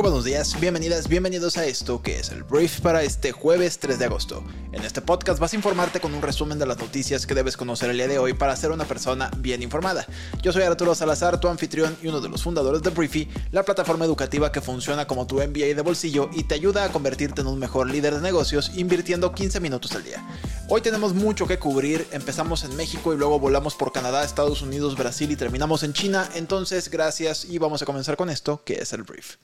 Muy buenos días, bienvenidas, bienvenidos a esto que es el brief para este jueves 3 de agosto. En este podcast vas a informarte con un resumen de las noticias que debes conocer el día de hoy para ser una persona bien informada. Yo soy Arturo Salazar, tu anfitrión y uno de los fundadores de Briefy, la plataforma educativa que funciona como tu MBA de bolsillo y te ayuda a convertirte en un mejor líder de negocios invirtiendo 15 minutos al día. Hoy tenemos mucho que cubrir, empezamos en México y luego volamos por Canadá, Estados Unidos, Brasil y terminamos en China, entonces gracias y vamos a comenzar con esto que es el brief.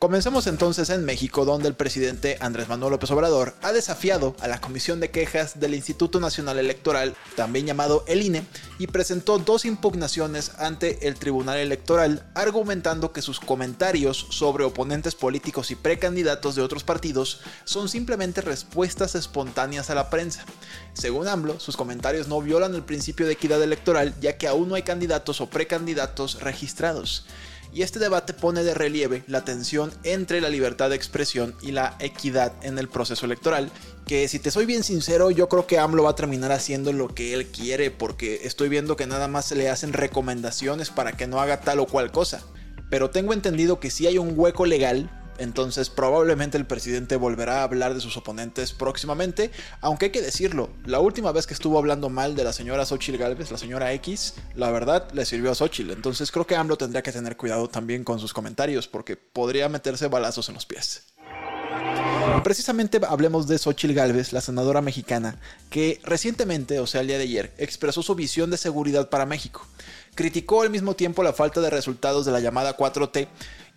Comencemos entonces en México, donde el presidente Andrés Manuel López Obrador ha desafiado a la Comisión de Quejas del Instituto Nacional Electoral, también llamado el INE, y presentó dos impugnaciones ante el Tribunal Electoral, argumentando que sus comentarios sobre oponentes políticos y precandidatos de otros partidos son simplemente respuestas espontáneas a la prensa. Según AMLO, sus comentarios no violan el principio de equidad electoral, ya que aún no hay candidatos o precandidatos registrados y este debate pone de relieve la tensión entre la libertad de expresión y la equidad en el proceso electoral, que si te soy bien sincero, yo creo que AMLO va a terminar haciendo lo que él quiere, porque estoy viendo que nada más le hacen recomendaciones para que no haga tal o cual cosa. Pero tengo entendido que si hay un hueco legal entonces probablemente el presidente volverá a hablar de sus oponentes próximamente, aunque hay que decirlo, la última vez que estuvo hablando mal de la señora Xochitl Galvez, la señora X, la verdad le sirvió a Xochitl. Entonces creo que AMLO tendría que tener cuidado también con sus comentarios porque podría meterse balazos en los pies. Precisamente hablemos de Xochitl Galvez, la senadora mexicana, que recientemente, o sea, el día de ayer, expresó su visión de seguridad para México. Criticó al mismo tiempo la falta de resultados de la llamada 4T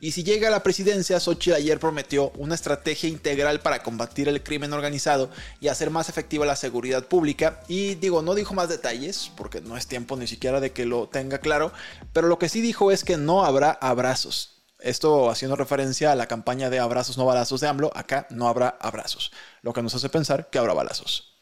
y si llega a la presidencia, Xochitl ayer prometió una estrategia integral para combatir el crimen organizado y hacer más efectiva la seguridad pública. Y digo, no dijo más detalles, porque no es tiempo ni siquiera de que lo tenga claro, pero lo que sí dijo es que no habrá abrazos. Esto haciendo referencia a la campaña de abrazos no balazos de AMLO, acá no habrá abrazos, lo que nos hace pensar que habrá balazos.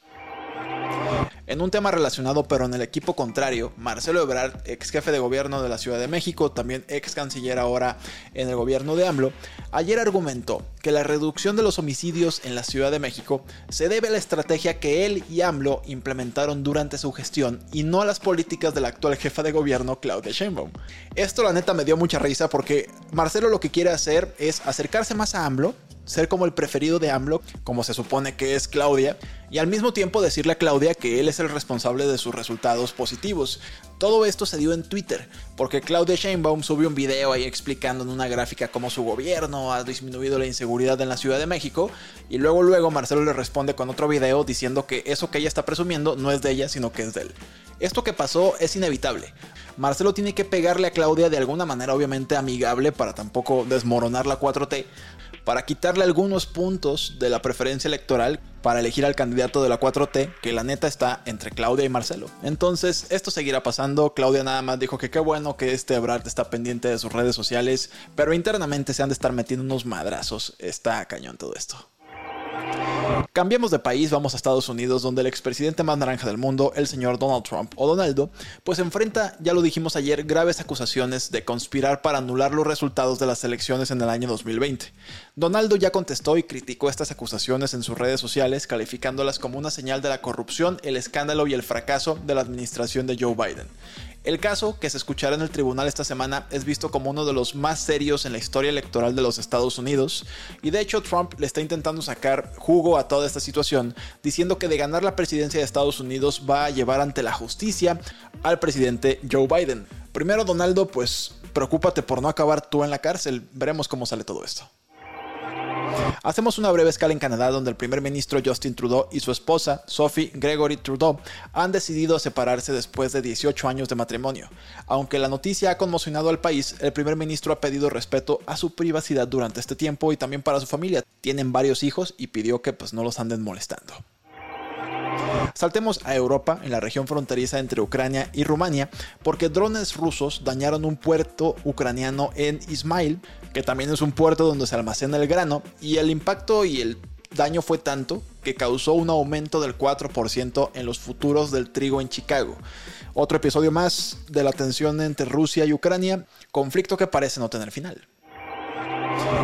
En un tema relacionado pero en el equipo contrario, Marcelo Ebrard, ex jefe de gobierno de la Ciudad de México, también ex canciller ahora en el gobierno de AMLO, ayer argumentó que la reducción de los homicidios en la Ciudad de México se debe a la estrategia que él y AMLO implementaron durante su gestión y no a las políticas de la actual jefa de gobierno Claudia Sheinbaum. Esto la neta me dio mucha risa porque Marcelo lo que quiere hacer es acercarse más a AMLO, ser como el preferido de AMLO, como se supone que es Claudia, y al mismo tiempo decirle a Claudia que él es el responsable de sus resultados positivos. Todo esto se dio en Twitter, porque Claudia Sheinbaum subió un video ahí explicando en una gráfica cómo su gobierno ha disminuido la inseguridad en la Ciudad de México, y luego luego Marcelo le responde con otro video diciendo que eso que ella está presumiendo no es de ella, sino que es de él. Esto que pasó es inevitable. Marcelo tiene que pegarle a Claudia de alguna manera obviamente amigable para tampoco desmoronar la 4T, para quitarle algunos puntos de la preferencia electoral para elegir al candidato de la 4T, que la neta está entre Claudia y Marcelo. Entonces, esto seguirá pasando. Claudia nada más dijo que qué bueno que este Ebrard está pendiente de sus redes sociales, pero internamente se han de estar metiendo unos madrazos. Está cañón todo esto. Cambiemos de país, vamos a Estados Unidos, donde el expresidente más naranja del mundo, el señor Donald Trump o Donaldo, pues enfrenta, ya lo dijimos ayer, graves acusaciones de conspirar para anular los resultados de las elecciones en el año 2020. Donaldo ya contestó y criticó estas acusaciones en sus redes sociales, calificándolas como una señal de la corrupción, el escándalo y el fracaso de la administración de Joe Biden. El caso, que se escuchará en el tribunal esta semana, es visto como uno de los más serios en la historia electoral de los Estados Unidos, y de hecho Trump le está intentando sacar jugo a toda esta situación, diciendo que de ganar la presidencia de Estados Unidos va a llevar ante la justicia al presidente Joe Biden. Primero, Donaldo, pues preocúpate por no acabar tú en la cárcel, veremos cómo sale todo esto. Hacemos una breve escala en Canadá donde el primer ministro Justin Trudeau y su esposa Sophie Gregory Trudeau han decidido separarse después de 18 años de matrimonio. Aunque la noticia ha conmocionado al país, el primer ministro ha pedido respeto a su privacidad durante este tiempo y también para su familia. Tienen varios hijos y pidió que pues no los anden molestando. Saltemos a Europa, en la región fronteriza entre Ucrania y Rumania, porque drones rusos dañaron un puerto ucraniano en Ismail, que también es un puerto donde se almacena el grano, y el impacto y el daño fue tanto que causó un aumento del 4% en los futuros del trigo en Chicago. Otro episodio más de la tensión entre Rusia y Ucrania, conflicto que parece no tener final.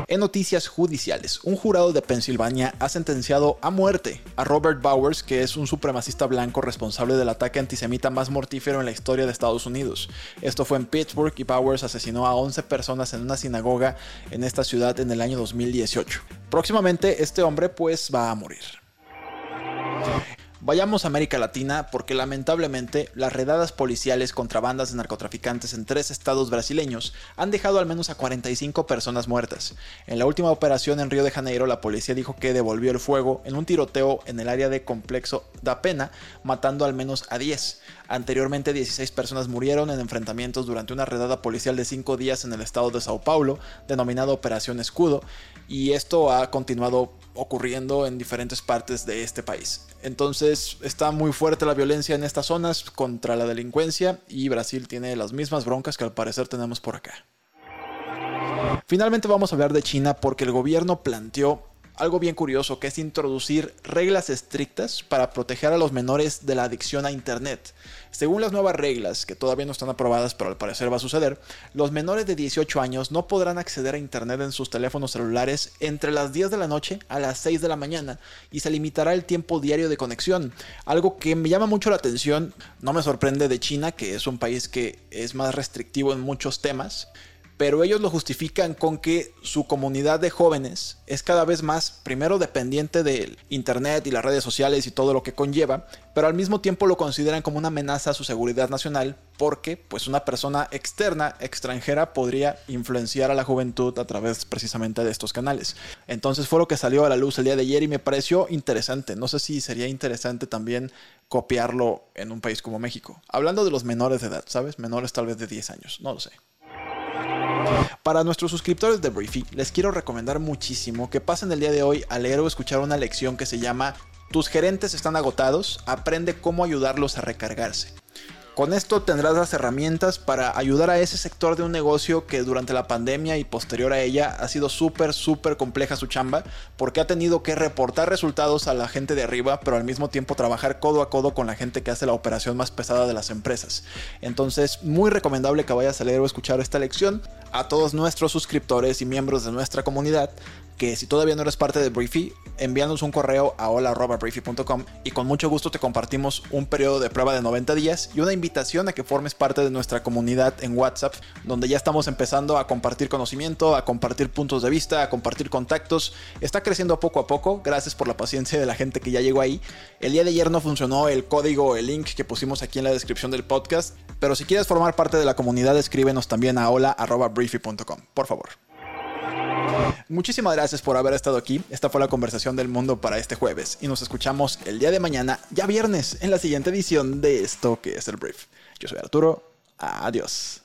En noticias judiciales, un jurado de Pensilvania ha sentenciado a muerte a Robert Bowers, que es un supremacista blanco responsable del ataque antisemita más mortífero en la historia de Estados Unidos. Esto fue en Pittsburgh y Bowers asesinó a 11 personas en una sinagoga en esta ciudad en el año 2018. Próximamente este hombre pues va a morir. Vayamos a América Latina porque lamentablemente las redadas policiales contra bandas de narcotraficantes en tres estados brasileños han dejado al menos a 45 personas muertas. En la última operación en Río de Janeiro la policía dijo que devolvió el fuego en un tiroteo en el área de complejo da Pena, matando al menos a 10. Anteriormente 16 personas murieron en enfrentamientos durante una redada policial de 5 días en el estado de Sao Paulo, denominada Operación Escudo, y esto ha continuado ocurriendo en diferentes partes de este país. Entonces está muy fuerte la violencia en estas zonas contra la delincuencia y Brasil tiene las mismas broncas que al parecer tenemos por acá. Finalmente vamos a hablar de China porque el gobierno planteó algo bien curioso que es introducir reglas estrictas para proteger a los menores de la adicción a Internet. Según las nuevas reglas, que todavía no están aprobadas pero al parecer va a suceder, los menores de 18 años no podrán acceder a Internet en sus teléfonos celulares entre las 10 de la noche a las 6 de la mañana y se limitará el tiempo diario de conexión. Algo que me llama mucho la atención, no me sorprende de China, que es un país que es más restrictivo en muchos temas, pero ellos lo justifican con que su comunidad de jóvenes es cada vez más, primero, dependiente del Internet y las redes sociales y todo lo que conlleva, pero al mismo tiempo lo consideran como una amenaza a su seguridad nacional porque pues una persona externa, extranjera, podría influenciar a la juventud a través precisamente de estos canales. Entonces fue lo que salió a la luz el día de ayer y me pareció interesante. No sé si sería interesante también copiarlo en un país como México. Hablando de los menores de edad, ¿sabes? Menores tal vez de 10 años, no lo sé. Para nuestros suscriptores de Briefy, les quiero recomendar muchísimo que pasen el día de hoy a leer o escuchar una lección que se llama Tus gerentes están agotados, aprende cómo ayudarlos a recargarse. Con esto tendrás las herramientas para ayudar a ese sector de un negocio que durante la pandemia y posterior a ella ha sido súper, súper compleja su chamba, porque ha tenido que reportar resultados a la gente de arriba, pero al mismo tiempo trabajar codo a codo con la gente que hace la operación más pesada de las empresas. Entonces, muy recomendable que vayas a leer o escuchar esta lección a todos nuestros suscriptores y miembros de nuestra comunidad que si todavía no eres parte de Briefy, envíanos un correo a hola.briefy.com y con mucho gusto te compartimos un periodo de prueba de 90 días y una invitación a que formes parte de nuestra comunidad en WhatsApp, donde ya estamos empezando a compartir conocimiento, a compartir puntos de vista, a compartir contactos. Está creciendo poco a poco, gracias por la paciencia de la gente que ya llegó ahí. El día de ayer no funcionó el código, el link que pusimos aquí en la descripción del podcast, pero si quieres formar parte de la comunidad, escríbenos también a por favor. Muchísimas gracias por haber estado aquí. Esta fue la conversación del mundo para este jueves y nos escuchamos el día de mañana, ya viernes, en la siguiente edición de esto que es el brief. Yo soy Arturo. Adiós.